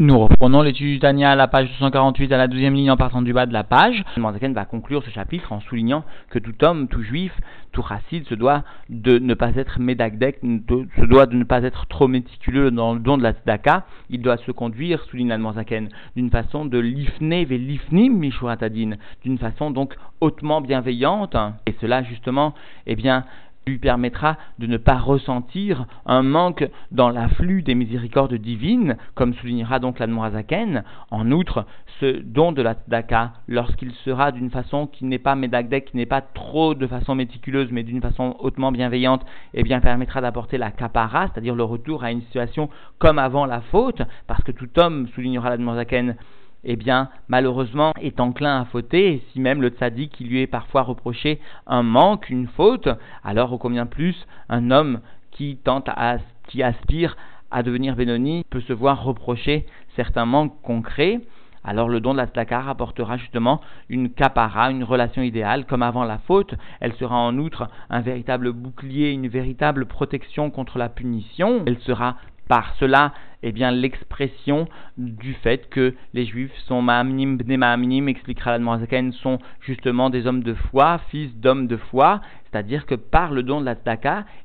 Nous reprenons l'étude du Tania à la page 248 à la deuxième ligne en partant du bas de la page. Zaken va conclure ce chapitre en soulignant que tout homme, tout juif, tout racide se doit de ne pas être médagdek, se doit de ne pas être trop méticuleux dans le don de la tzedaka. Il doit se conduire, souligne Zaken, d'une façon de lifne ve lifnim mishuratadin, d'une façon donc hautement bienveillante. Et cela justement, eh bien, lui permettra de ne pas ressentir un manque dans l'afflux des miséricordes divines, comme soulignera donc l'Admorazaken. En outre, ce don de la tzedaka, lorsqu'il sera d'une façon qui n'est pas médagdek, qui n'est pas trop de façon méticuleuse, mais d'une façon hautement bienveillante, eh bien permettra d'apporter la kapara, c'est-à-dire le retour à une situation comme avant la faute, parce que tout homme, soulignera l'Admorazaken, eh bien, malheureusement, est enclin à fauter, et si même le tzaddik qui lui est parfois reproché un manque, une faute, alors au combien plus un homme qui tente à, aspire à devenir Benoni peut se voir reprocher certains manques concrets, alors le don de la tzlaka apportera justement une capara, une relation idéale, comme avant la faute. Elle sera en outre un véritable bouclier, une véritable protection contre la punition. Elle sera par cela eh bien, l'expression du fait que les juifs sont ma'amnim bne ma'amnim, expliquera la sont justement des hommes de foi, fils d'hommes de foi, c'est-à-dire que par le don de la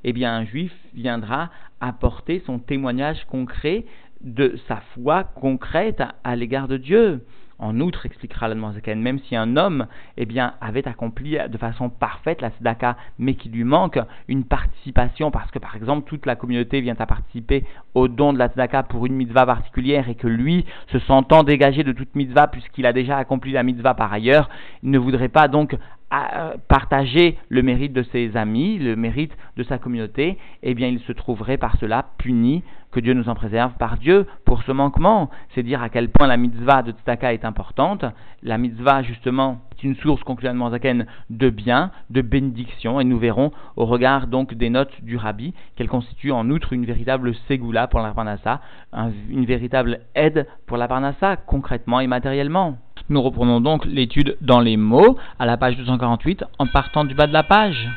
eh bien, un juif viendra apporter son témoignage concret de sa foi concrète à l'égard de Dieu. En outre, expliquera la même si un homme eh avait accompli de façon parfaite la tzedaka, mais qu'il lui manque une participation, parce que par exemple toute la communauté vient à participer au don de la tzedaka pour une mitzvah particulière, et que lui, se sentant dégagé de toute mitzvah, puisqu'il a déjà accompli la mitzvah par ailleurs, il ne voudrait pas donc partager le mérite de ses amis, le mérite de sa communauté, eh bien il se trouverait par cela puni, que Dieu nous en préserve par Dieu pour ce manquement. C'est dire à quel point la mitzvah de Tzedaka est importante. La mitzvah, justement, est une source, concluellement Zaken, de bien, de bénédiction, et nous verrons, au regard donc des notes du Rabbi, qu'elle constitue en outre une véritable ségoula pour la Parnassa, une véritable aide pour la Parnassa, concrètement et matériellement. Nous reprenons donc l'étude dans les mots à la page 248 en partant du bas de la page.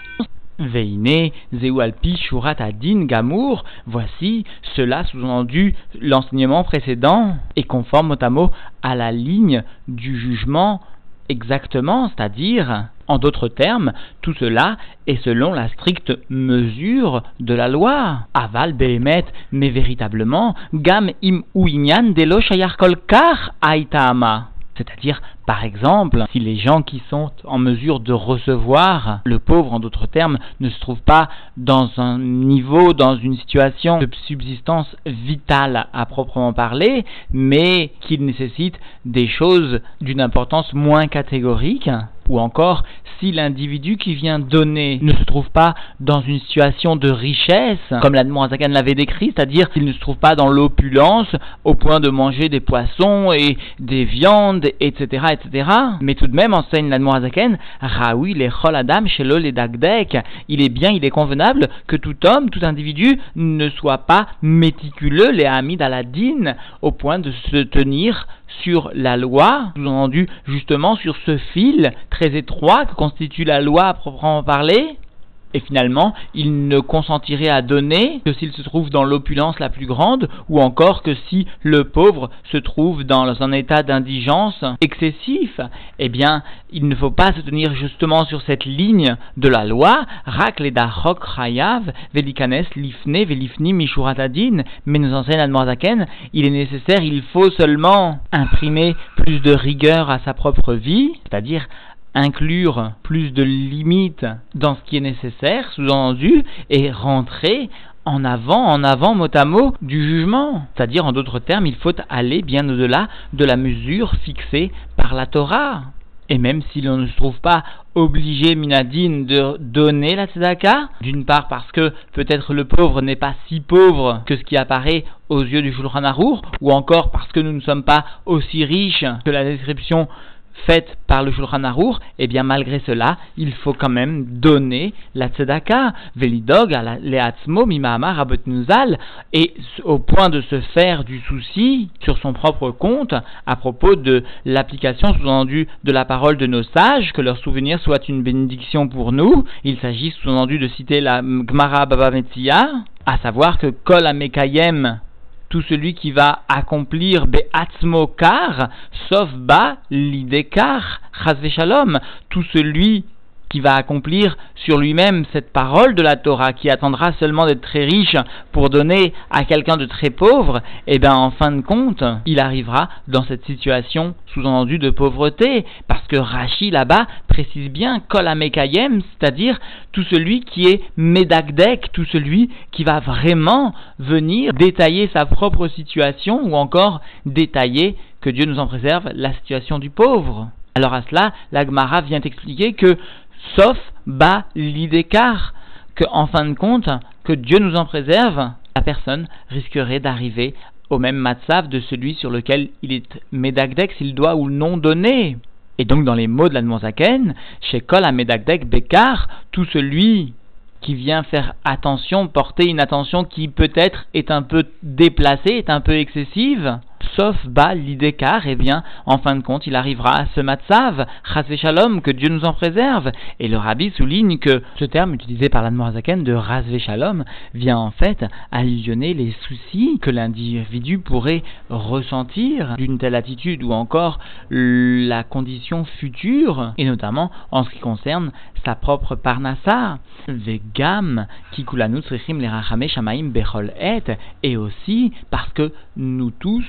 Veine, Zéualpi, Shurat Adin, Gamour, voici, cela sous-entendu l'enseignement précédent est conforme mot à la ligne du jugement exactement, c'est-à-dire, en d'autres termes, tout cela est selon la stricte mesure de la loi. Aval behemet, mais véritablement, gam im ou inyan delo shayar kar aitama. C'est-à-dire, par exemple, si les gens qui sont en mesure de recevoir le pauvre, en d'autres termes, ne se trouvent pas dans un niveau, dans une situation de subsistance vitale à proprement parler, mais qu'ils nécessitent des choses d'une importance moins catégorique, ou encore si l'individu qui vient donner ne se trouve pas dans une situation de richesse, comme l'Admorazakan l'avait décrit, c'est-à-dire qu'il ne se trouve pas dans l'opulence au point de manger des poissons et des viandes, etc., etc. Mais tout de même, enseigne l'Admorazaken, Raoui les adam chez les dagdek, il est bien, il est convenable que tout homme, tout individu ne soit pas méticuleux, les amis d'Aladin, au point de se tenir sur la loi, sous-entendu justement sur ce fil très étroit que constitue la loi à proprement parler, et finalement, il ne consentirait à donner que s'il se trouve dans l'opulence la plus grande, ou encore que si le pauvre se trouve dans un état d'indigence excessif. Eh bien, il ne faut pas se tenir justement sur cette ligne de la loi, Velikanes Lifne, Velifni Mishuratadin, mais nous enseigne Admorzaken, il est nécessaire, il faut seulement imprimer plus de rigueur à sa propre vie, c'est-à-dire inclure plus de limites dans ce qui est nécessaire, sous-entendu, et rentrer en avant, en avant mot à mot du jugement. C'est-à-dire, en d'autres termes, il faut aller bien au-delà de la mesure fixée par la Torah. Et même si l'on ne se trouve pas obligé, Minadine, de donner la tzedaka, d'une part parce que peut-être le pauvre n'est pas si pauvre que ce qui apparaît aux yeux du Shulchan Arour, ou encore parce que nous ne sommes pas aussi riches que la description faite par le Shulchan Arour, eh bien malgré cela, il faut quand même donner la tzedaka, velidog, leatzmo, mimahama, nuzal, et au point de se faire du souci sur son propre compte à propos de l'application sous-entendue de la parole de nos sages, que leur souvenir soit une bénédiction pour nous. Il s'agit sous-entendu de citer la Gmara Baba Metzia, à savoir que Kol Amekayem tout celui qui va accomplir Be'atzmokar, sauf Ba l'idékar, Shalom, tout celui qui va accomplir sur lui-même cette parole de la Torah, qui attendra seulement d'être très riche pour donner à quelqu'un de très pauvre, eh bien en fin de compte, il arrivera dans cette situation sous-entendu de pauvreté, parce que Rashi là-bas précise bien Kol c'est-à-dire tout celui qui est Medagdek, tout celui qui va vraiment venir détailler sa propre situation ou encore détailler, que Dieu nous en préserve, la situation du pauvre. Alors à cela, l'Agmara vient expliquer que sauf bas l'idécar, que en fin de compte, que Dieu nous en préserve, la personne risquerait d'arriver au même matzav de celui sur lequel il est médagdek s'il doit ou non donner. Et donc dans les mots de l'Admonzaken, chez Kol à médagdek bekar, tout celui qui vient faire attention, porter une attention qui peut-être est un peu déplacée, est un peu excessive, sauf bas l'idécar, eh bien, en fin de compte, il arrivera à ce matzav, chas shalom, que Dieu nous en préserve. Et le rabbi souligne que ce terme utilisé par l'Admorazaken de ras shalom vient en fait allusionner les soucis que l'individu pourrait ressentir d'une telle attitude ou encore la condition future, et notamment en ce qui concerne sa propre parnassa, vegam, kikulanu tzrichim lerachame shamaim bechol et aussi parce que nous tous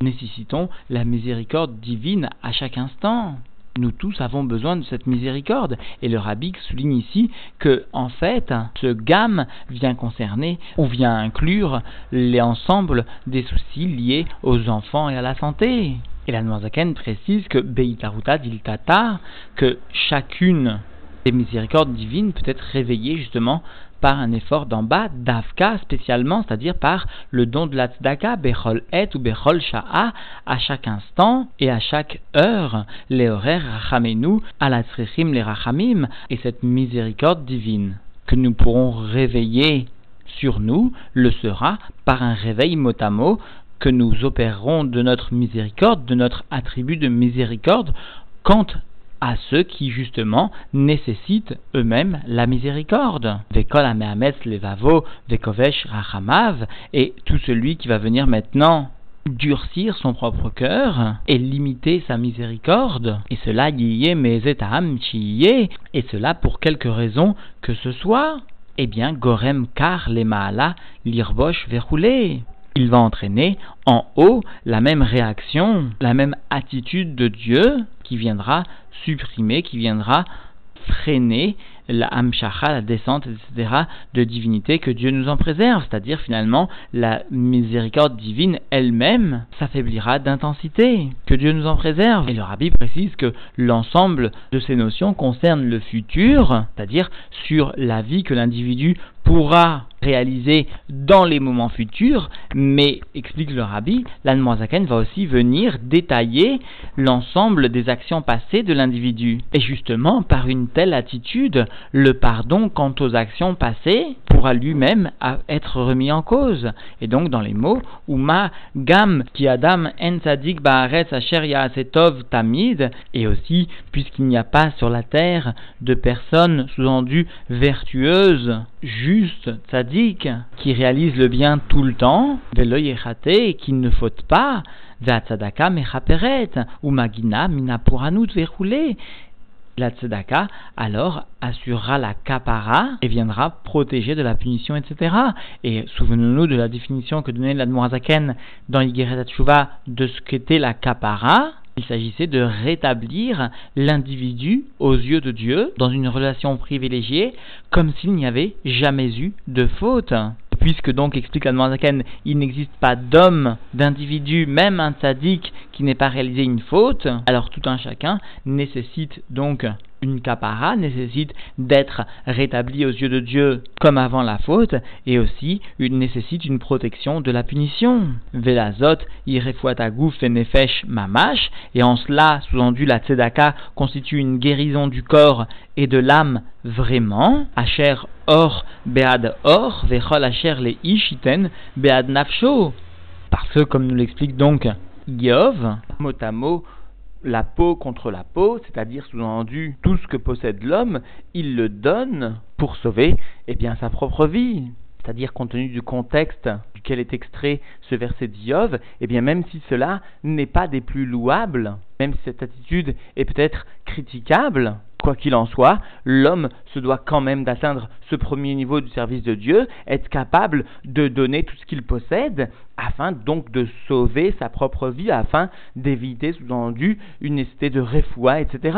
nécessitons la miséricorde divine à chaque instant. Nous tous avons besoin de cette miséricorde. Et le rabbi souligne ici que, en fait, ce gamme vient concerner ou vient inclure l'ensemble des soucis liés aux enfants et à la santé. Et la Noirzaken précise que Beitaruta Diltata, que chacune des miséricordes divines peut être réveillée justement par un effort d'en bas, d'Avka spécialement, c'est-à-dire par le don de la Bechol Et ou Bechol Sha'a, à chaque instant et à chaque heure, les horaires Rachamenu, à la les Rachamim, et cette miséricorde divine que nous pourrons réveiller sur nous le sera par un réveil mot à mot que nous opérerons de notre miséricorde, de notre attribut de miséricorde, quand à ceux qui justement nécessitent eux-mêmes la miséricorde. Et tout celui qui va venir maintenant durcir son propre cœur et limiter sa miséricorde, et cela et cela pour quelque raison que ce soit, eh bien, gorem kar le maala lirbosh verroulé il va entraîner en haut la même réaction, la même attitude de Dieu qui viendra supprimer, qui viendra freiner la hamshacha, la descente, etc., de divinité, que Dieu nous en préserve. C'est-à-dire, finalement, la miséricorde divine elle-même s'affaiblira d'intensité. Que Dieu nous en préserve. Et le rabbi précise que l'ensemble de ces notions concerne le futur, c'est-à-dire sur la vie que l'individu pourra réaliser dans les moments futurs, mais, explique le rabbi, l'Anmoazaken va aussi venir détailler l'ensemble des actions passées de l'individu. Et justement, par une telle attitude, le pardon quant aux actions passées pourra lui-même être remis en cause. Et donc, dans les mots, Uma Gam Ki Adam En Tzadik Baaretz Asher Yaasetov Tamid, et aussi, puisqu'il n'y a pas sur la terre de personnes sous-entendues vertueuses, justes, tzaddik, qui réalisent le bien tout le temps, et qui ne faute pas, Ve'atzadaka mechaperet, ou magina minapuranut verroulé la tzedaka alors assurera la kapara et viendra protéger de la punition, etc. Et souvenons-nous de la définition que donnait l'Admorazaken dans Yigeret de ce qu'était la kapara. Il s'agissait de rétablir l'individu aux yeux de Dieu dans une relation privilégiée comme s'il n'y avait jamais eu de faute. Puisque donc, explique la il n'existe pas d'homme, d'individu, même un tzaddik qui n'ait pas réalisé une faute, alors tout un chacun nécessite donc une capara nécessite d'être rétabli aux yeux de Dieu comme avant la faute et aussi une, nécessite une protection de la punition. Velazot, et mamash et en cela, sous-entendu, la tzedaka constitue une guérison du corps et de l'âme vraiment. Asher or bead or, vechol asher le ishiten bead nafsho. Parce que, comme nous l'explique donc Yov, la peau contre la peau, c'est-à-dire sous-entendu tout ce que possède l'homme, il le donne pour sauver eh bien, sa propre vie. c'est-à-dire compte tenu du contexte duquel est extrait ce verset d'Iov, eh bien même si cela n'est pas des plus louables, même si cette attitude est peut-être critiquable, quoi qu'il en soit, l'homme se doit quand même d'atteindre ce premier niveau du service de Dieu, être capable de donner tout ce qu'il possède, afin donc de sauver sa propre vie, afin d'éviter, sous-entendu, une nécessité de refoua, etc.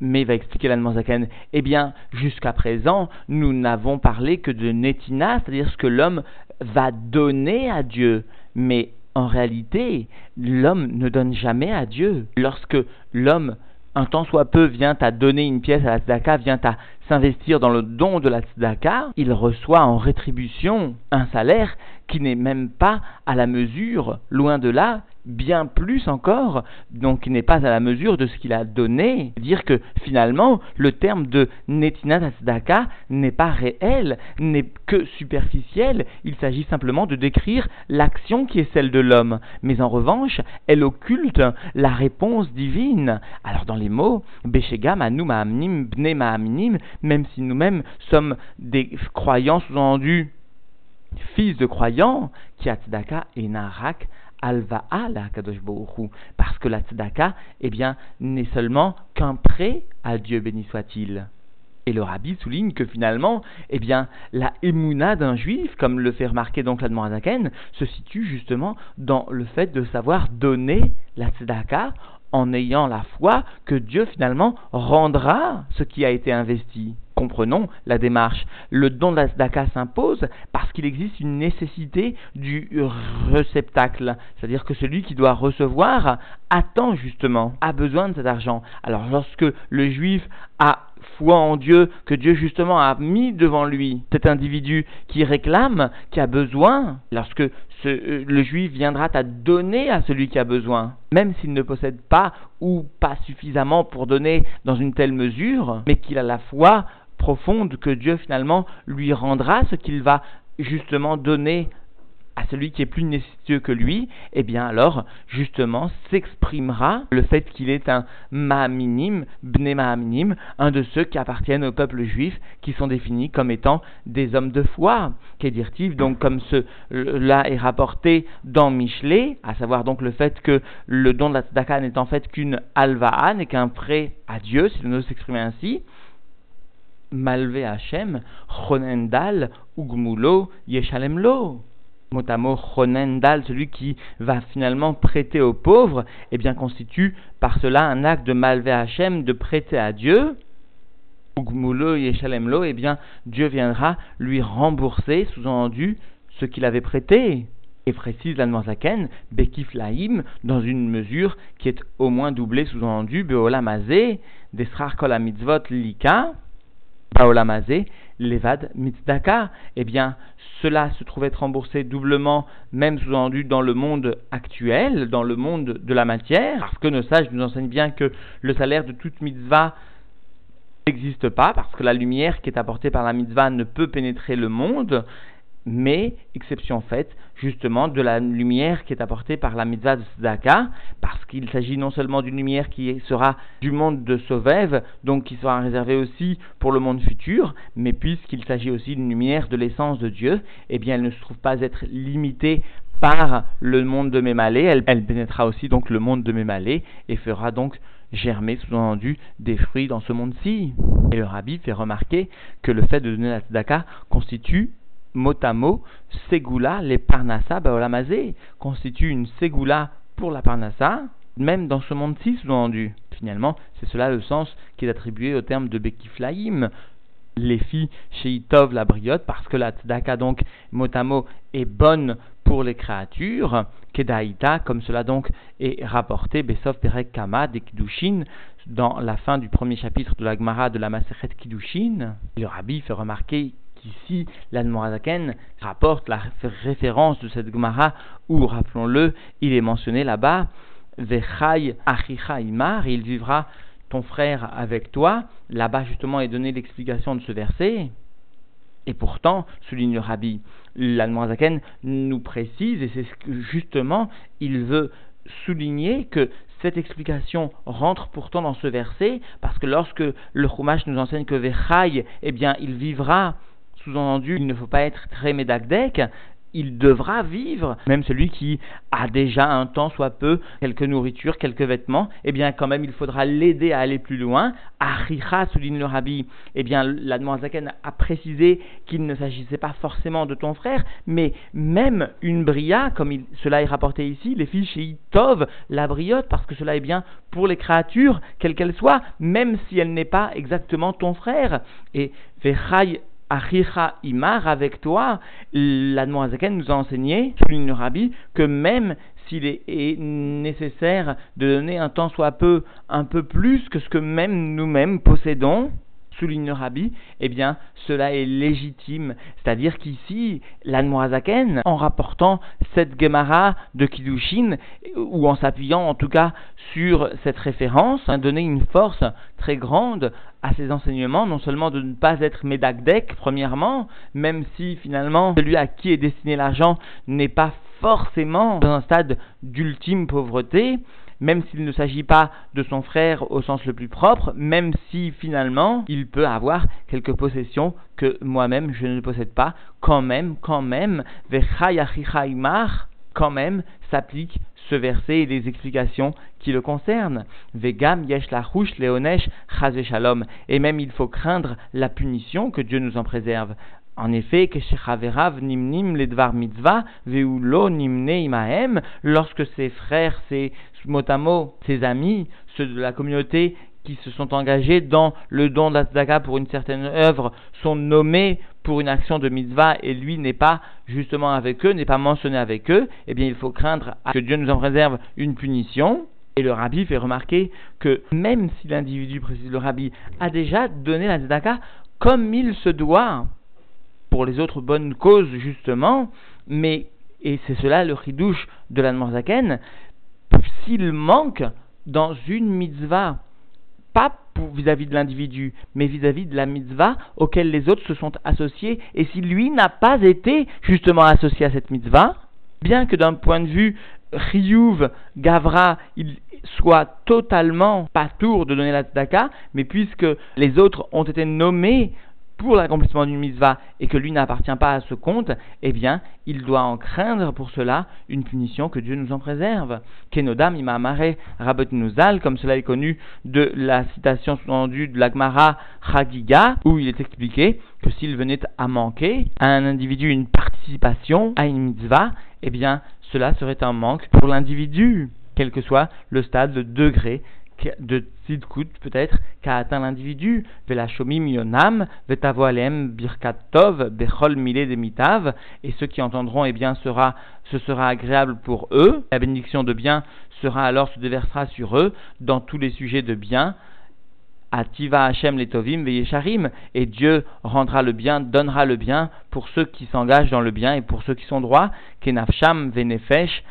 Mais va expliquer l'Anne eh bien, jusqu'à présent, nous n'avons parlé que de netina, c'est-à-dire ce que l'homme va donner à Dieu. Mais en réalité, l'homme ne donne jamais à Dieu. Lorsque l'homme, un temps soit peu, vient à donner une pièce à la tzedaka, vient à s'investir dans le don de la tzedaka, il reçoit en rétribution un salaire qui n'est même pas à la mesure, loin de là, bien plus encore, donc qui n'est pas à la mesure de ce qu'il a donné. Dire que finalement, le terme de Netina Tzedaka n'est pas réel, n'est que superficiel, il s'agit simplement de décrire l'action qui est celle de l'homme, mais en revanche, elle occulte la réponse divine. Alors dans les mots, Beshega Manu Ma'amnim, Bne Ma'amnim, même si nous-mêmes sommes des croyants sous-entendus, fils de croyants, qui Tzedaka et Narak, Alva'a la Kadosh parce que la tzedaka, eh n'est seulement qu'un prêt à Dieu béni soit-il. Et le rabbi souligne que finalement, eh bien, la émouna d'un juif, comme le fait remarquer donc l'Admorazaken, se situe justement dans le fait de savoir donner la tzedaka en ayant la foi que Dieu finalement rendra ce qui a été investi. Comprenons la démarche. Le don de s'impose parce qu'il existe une nécessité du réceptacle. C'est-à-dire que celui qui doit recevoir attend justement, a besoin de cet argent. Alors lorsque le juif a foi en Dieu, que Dieu justement a mis devant lui cet individu qui réclame, qui a besoin, lorsque euh, le juif viendra à donner à celui qui a besoin, même s'il ne possède pas ou pas suffisamment pour donner dans une telle mesure, mais qu'il a la foi profonde que Dieu finalement lui rendra ce qu'il va justement donner à celui qui est plus nécessiteux que lui, eh bien alors, justement, s'exprimera le fait qu'il est un Mahaminim, Bne Mahaminim, un de ceux qui appartiennent au peuple juif, qui sont définis comme étant des hommes de foi, qu'est-il donc comme cela est rapporté dans Michelet, à savoir donc le fait que le don de la tzedaka n'est en fait qu'une alva'a, n'est qu'un prêt à Dieu, si l'on veut s'exprimer ainsi, Malvé Hachem, Chonendal, Ugmulo, Yeshalemlo mot Chonendal, celui qui va finalement prêter aux pauvres, eh bien constitue par cela un acte de malvé Hachem, de prêter à Dieu. Ugmulo Yeshalemlo, eh bien Dieu viendra lui rembourser, sous-entendu, ce qu'il avait prêté. Et précise l'Anmarzaken, Bekif Laïm, dans une mesure qui est au moins doublée, sous-entendu, Beolamazé, Desrar Kol Lika, Baolamazé, Levad Mitzdaka, eh bien, cela se trouve être remboursé doublement, même sous-entendu dans le monde actuel, dans le monde de la matière, parce que nos sages nous enseignent bien que le salaire de toute mitzvah n'existe pas, parce que la lumière qui est apportée par la mitzvah ne peut pénétrer le monde, mais exception faite justement de la lumière qui est apportée par la mitzvah de parce qu'il s'agit non seulement d'une lumière qui sera du monde de Sauvève, donc qui sera réservée aussi pour le monde futur, mais puisqu'il s'agit aussi d'une lumière de l'essence de Dieu, eh bien elle ne se trouve pas être limitée par le monde de Mémalé, elle, elle pénétrera aussi donc le monde de Mémalé et fera donc germer, sous-entendu, des fruits dans ce monde-ci. Et le rabbi fait remarquer que le fait de donner la tzedaka constitue mot à mot, Segula, les Parnassa Baolamazé, constituent une Segula pour la Parnassa, même dans ce monde-ci, sous-entendu. Finalement, c'est cela le sens qui est attribué au terme de Bekiflaïm, les filles chez Itov la briotte, parce que la tzedaka, donc, mot à mot, est bonne pour les créatures, Kedaïta, comme cela donc est rapporté, Besov Perek Kama, des Kidushin, dans la fin du premier chapitre de la Gemara de la Maseret Kidushin. Le rabbi fait remarquer qu'ici l'Admorazaken rapporte la référence de cette Gemara où, rappelons-le, il est mentionné là-bas Vechai Achicha Imar, il vivra ton frère avec toi. Là-bas, justement, est donné l'explication de ce verset. Et pourtant, souligne le rabbi, l'Admorazaken nous précise, et c'est ce que justement il veut souligner que cette explication rentre pourtant dans ce verset, parce que lorsque le Chumash nous enseigne que Vechai, eh bien, il vivra Sous-entendu, il ne faut pas être très médacdec, il devra vivre, même celui qui a déjà un temps soit peu, quelques nourritures, quelques vêtements, eh bien quand même il faudra l'aider à aller plus loin. Achicha souligne le rabbi, eh bien la Zaken a précisé qu'il ne s'agissait pas forcément de ton frère, mais même une bria, comme cela est rapporté ici, les filles chez Itov, la briotte, parce que cela est bien pour les créatures, quelles qu'elles soient, même si elle n'est pas exactement ton frère. Et Vechai Achicha Imar avec toi, l'Admoazaken nous a enseigné, souligne le Rabbi, que même s'il est nécessaire de donner un temps soit peu, un peu plus que ce que même nous-mêmes possédons, souligne le Rabbi, eh bien, cela est légitime. C'est-à-dire qu'ici, l'Anmoazaken, en rapportant cette Gemara de Kiddushin, ou en s'appuyant en tout cas sur cette référence, a donné une force très grande à ses enseignements, non seulement de ne pas être médagdek, premièrement, même si finalement celui à qui est destiné l'argent n'est pas forcément dans un stade d'ultime pauvreté, même s'il ne s'agit pas de son frère au sens le plus propre, même si finalement il peut avoir quelques possessions que moi-même je ne possède pas, quand même, quand même, quand même s'applique ce verset et les explications qui le concernent. Vegam yesh leonesh shalom. Et même il faut craindre la punition, que Dieu nous en préserve. En effet, que nimnim ledvar mitzvah veulo nimne imahem, lorsque ses frères, ses motamo, ses amis, ceux de la communauté qui se sont engagés dans le don d'Atzaka pour une certaine œuvre sont nommés pour une action de mitzvah et lui n'est pas justement avec eux, n'est pas mentionné avec eux, eh bien il faut craindre que Dieu nous en réserve une punition. Et le rabbi fait remarquer que même si l'individu, précise le rabbi, a déjà donné la tzedaka comme il se doit, pour les autres bonnes causes justement, mais, et c'est cela le chidouche de la Zaken, s'il manque dans une mitzvah, pas vis-à-vis de l'individu, mais vis-à-vis de la mitzvah auquel les autres se sont associés, et si lui n'a pas été justement associé à cette mitzvah, bien que d'un point de vue Riyuv, Gavra, il soit totalement pas tour de donner la tzedaka, mais puisque les autres ont été nommés pour l'accomplissement d'une mitzvah et que lui n'appartient pas à ce compte, eh bien, il doit en craindre pour cela une punition que Dieu nous en préserve. Kenodam imamare rabot nuzal, comme cela est connu de la citation sous-tendue de l'Agmara Chagiga, où il est expliqué que s'il venait à manquer à un individu une participation à une mitzvah, eh bien, cela serait un manque pour l'individu, quel que soit le stade, le degré de tzidkut peut-être qu'a atteint l'individu. Velashomim yonam, vetavoalem birkat tov, bechol mile demitav, et ceux qui entendront, eh bien, sera, ce sera agréable pour eux. La bénédiction de bien sera alors se déversera sur eux dans tous les sujets de bien. Ativa Hashem letovim veyesharim, et Dieu rendra le bien, donnera le bien pour ceux qui s'engagent dans le bien et pour ceux qui sont droits. Venefesh,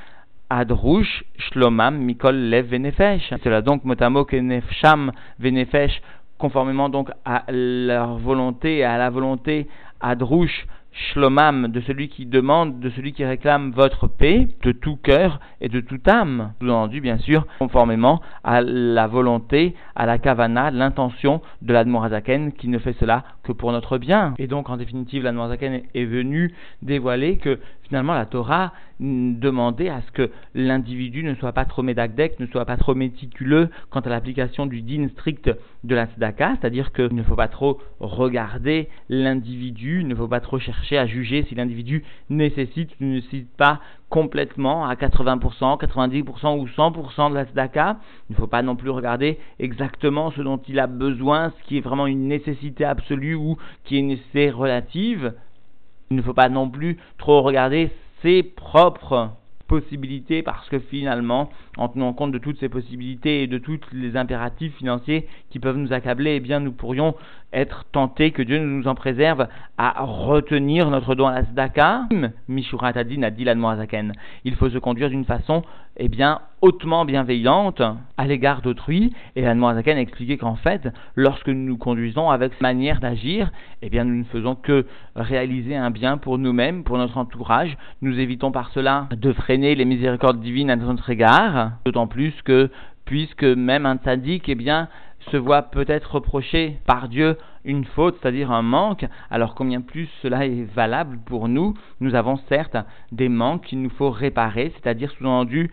Adrush Shlomam Mikol Lev Venefesh. Cela donc que Nefsham Venefesh, conformément donc à leur volonté, à la volonté Adrush Shlomam, de celui qui demande, de celui qui réclame votre paix, de tout cœur et de toute âme. Sous-entendu, bien sûr, conformément à la volonté, à la kavana, l'intention de l'Admorazaken qui ne fait cela que pour notre bien. Et donc, en définitive, l'Admorazaken est venu dévoiler que finalement la Torah demandait à ce que l'individu ne soit pas trop médagdec, ne soit pas trop méticuleux quant à l'application du din strict de la tzedaka, c'est-à-dire qu'il ne faut pas trop regarder l'individu, il ne faut pas trop chercher à juger si l'individu nécessite ou ne nécessite pas complètement à 80%, 90% ou 100% de la tzedaka. Il ne faut pas non plus regarder exactement ce dont il a besoin, ce qui est vraiment une nécessité absolue ou qui est une nécessité relative. Il ne faut pas non plus trop regarder ses propres possibilités parce que finalement, en tenant compte de toutes ces possibilités et de tous les impératifs financiers qui peuvent nous accabler, eh bien nous pourrions être tentés, que Dieu nous en préserve, à retenir notre don à la tzedaka. Mishurat Adin a dit Il faut se conduire d'une façon, eh bien, hautement bienveillante à l'égard d'autrui. Et l'Admorazaken a expliqué qu'en fait, lorsque nous nous conduisons avec cette manière d'agir, eh bien, nous ne faisons que réaliser un bien pour nous-mêmes, pour notre entourage. Nous évitons par cela de freiner les miséricordes divines à notre égard, d'autant plus que puisque même un tzaddik, eh bien, se voit peut-être reprocher par Dieu une faute, c'est-à-dire un manque, alors combien plus cela est valable pour nous? Nous avons certes des manques qu'il nous faut réparer, c'est-à-dire sous-entendu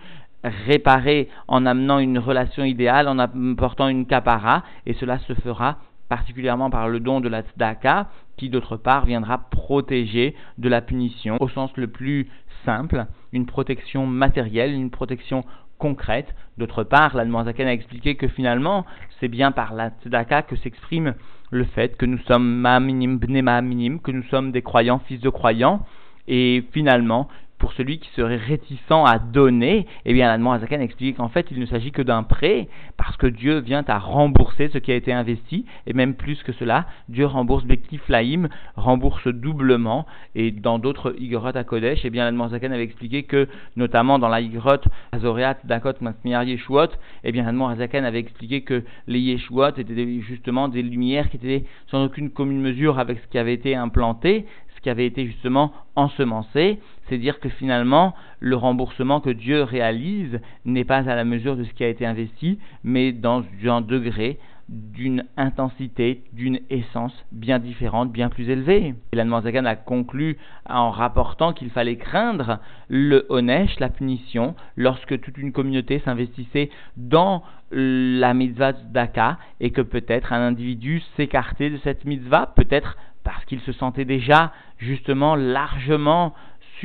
réparer en amenant une relation idéale, en apportant une capara, et cela se fera particulièrement par le don de la tzedaka, qui d'autre part viendra protéger de la punition au sens le plus simple, une protection matérielle, une protection concrète. D'autre part, la a expliqué que finalement, c'est bien par la tzedaka que s'exprime le fait que nous sommes ma'aminim bne ma'aminim, que nous sommes des croyants, fils de croyants, et finalement, pour celui qui serait réticent à donner, eh bien, l'Allemand Azakan explique qu'en fait, il ne s'agit que d'un prêt, parce que Dieu vient à rembourser ce qui a été investi, et même plus que cela, Dieu rembourse Bekiflaim, rembourse doublement, et dans d'autres Igorot à Kodesh, eh bien, l'Allemand Azakan avait expliqué que, notamment dans la Igorot Azoreat, Dakot, Masmiar, Yeshuot, eh bien, l'Allemand Azakan avait expliqué que les Yeshuot étaient justement des lumières qui étaient sans aucune commune mesure avec ce qui avait été implanté, qui avait été justement ensemencé, c'est dire que finalement le remboursement que Dieu réalise n'est pas à la mesure de ce qui a été investi, mais dans un degré d'une intensité, d'une essence bien différente, bien plus élevée. Et l'Anne a conclu en rapportant qu'il fallait craindre le Honesh, la punition, lorsque toute une communauté s'investissait dans la mitzvah d'Aka et que peut-être un individu s'écartait de cette mitzvah, peut-être parce qu'il se sentait déjà justement largement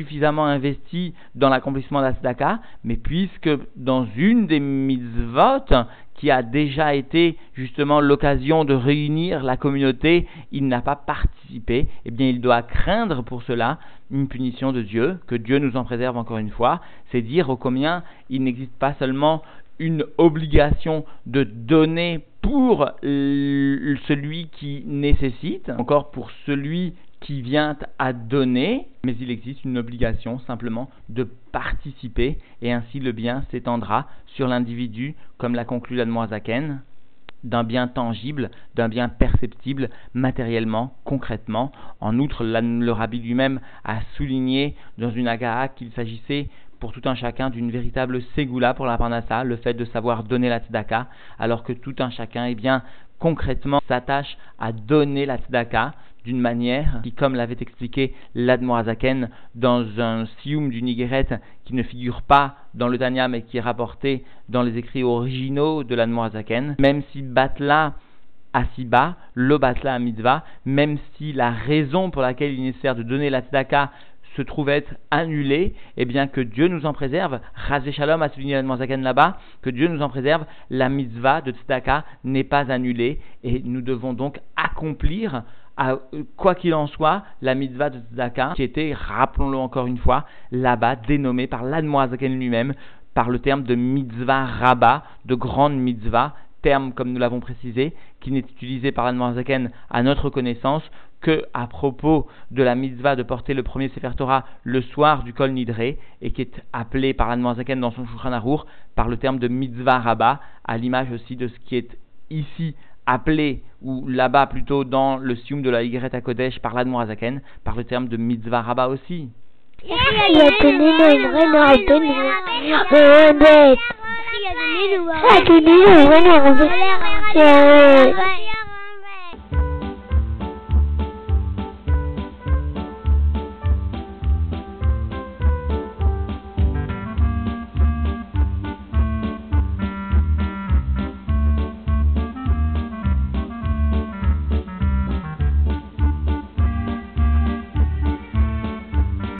suffisamment investi dans l'accomplissement d'Asdaka, mais puisque dans une des mitzvot qui a déjà été justement l'occasion de réunir la communauté, il n'a pas participé, eh bien il doit craindre pour cela une punition de Dieu, que Dieu nous en préserve encore une fois, c'est dire au combien il n'existe pas seulement une obligation de donner pour celui qui nécessite, encore pour celui qui vient à donner, mais il existe une obligation simplement de participer et ainsi le bien s'étendra sur l'individu, comme l'a conclu l'Admoazaken, d'un bien tangible, d'un bien perceptible matériellement, concrètement. En outre, le rabbi lui-même a souligné dans une agaha qu'il s'agissait pour tout un chacun d'une véritable ségoula pour la parnassa, le fait de savoir donner la tzedaka, alors que tout un chacun, eh bien, concrètement, s'attache à donner la tzedaka d'une manière qui, comme l'avait expliqué l'Admorazaken dans un sium du Nigeret qui ne figure pas dans le Tanya mais qui est rapporté dans les écrits originaux de l'Admorazaken, même si Batla Asiba, le Batla Mitzvah, même si la raison pour laquelle il est nécessaire de donner la tzedaka se trouve être annulé, eh bien que Dieu nous en préserve, Razé Shalom a souligné là-bas, que Dieu nous en préserve, la mitzvah de Tzedaka n'est pas annulée, et nous devons donc accomplir, quoi qu'il en soit, la mitzvah de Tzedaka, qui était, rappelons-le encore une fois, là-bas dénommée par l'Admoazaken lui-même, par le terme de mitzvah rabbah, de grande mitzvah, terme, comme nous l'avons précisé, qui n'est utilisé par l'Admoazaken à notre connaissance que à propos de la mitzvah de porter le premier Sefer Torah le soir du Kol Nidre et qui est appelé par Zaken dans son Shulchan Arour par le terme de mitzvah rabbah, à l'image aussi de ce qui est ici appelé, ou là-bas plutôt dans le sium de la Y Kodesh par l'Admorazaken, par le terme de mitzvah rabbah aussi.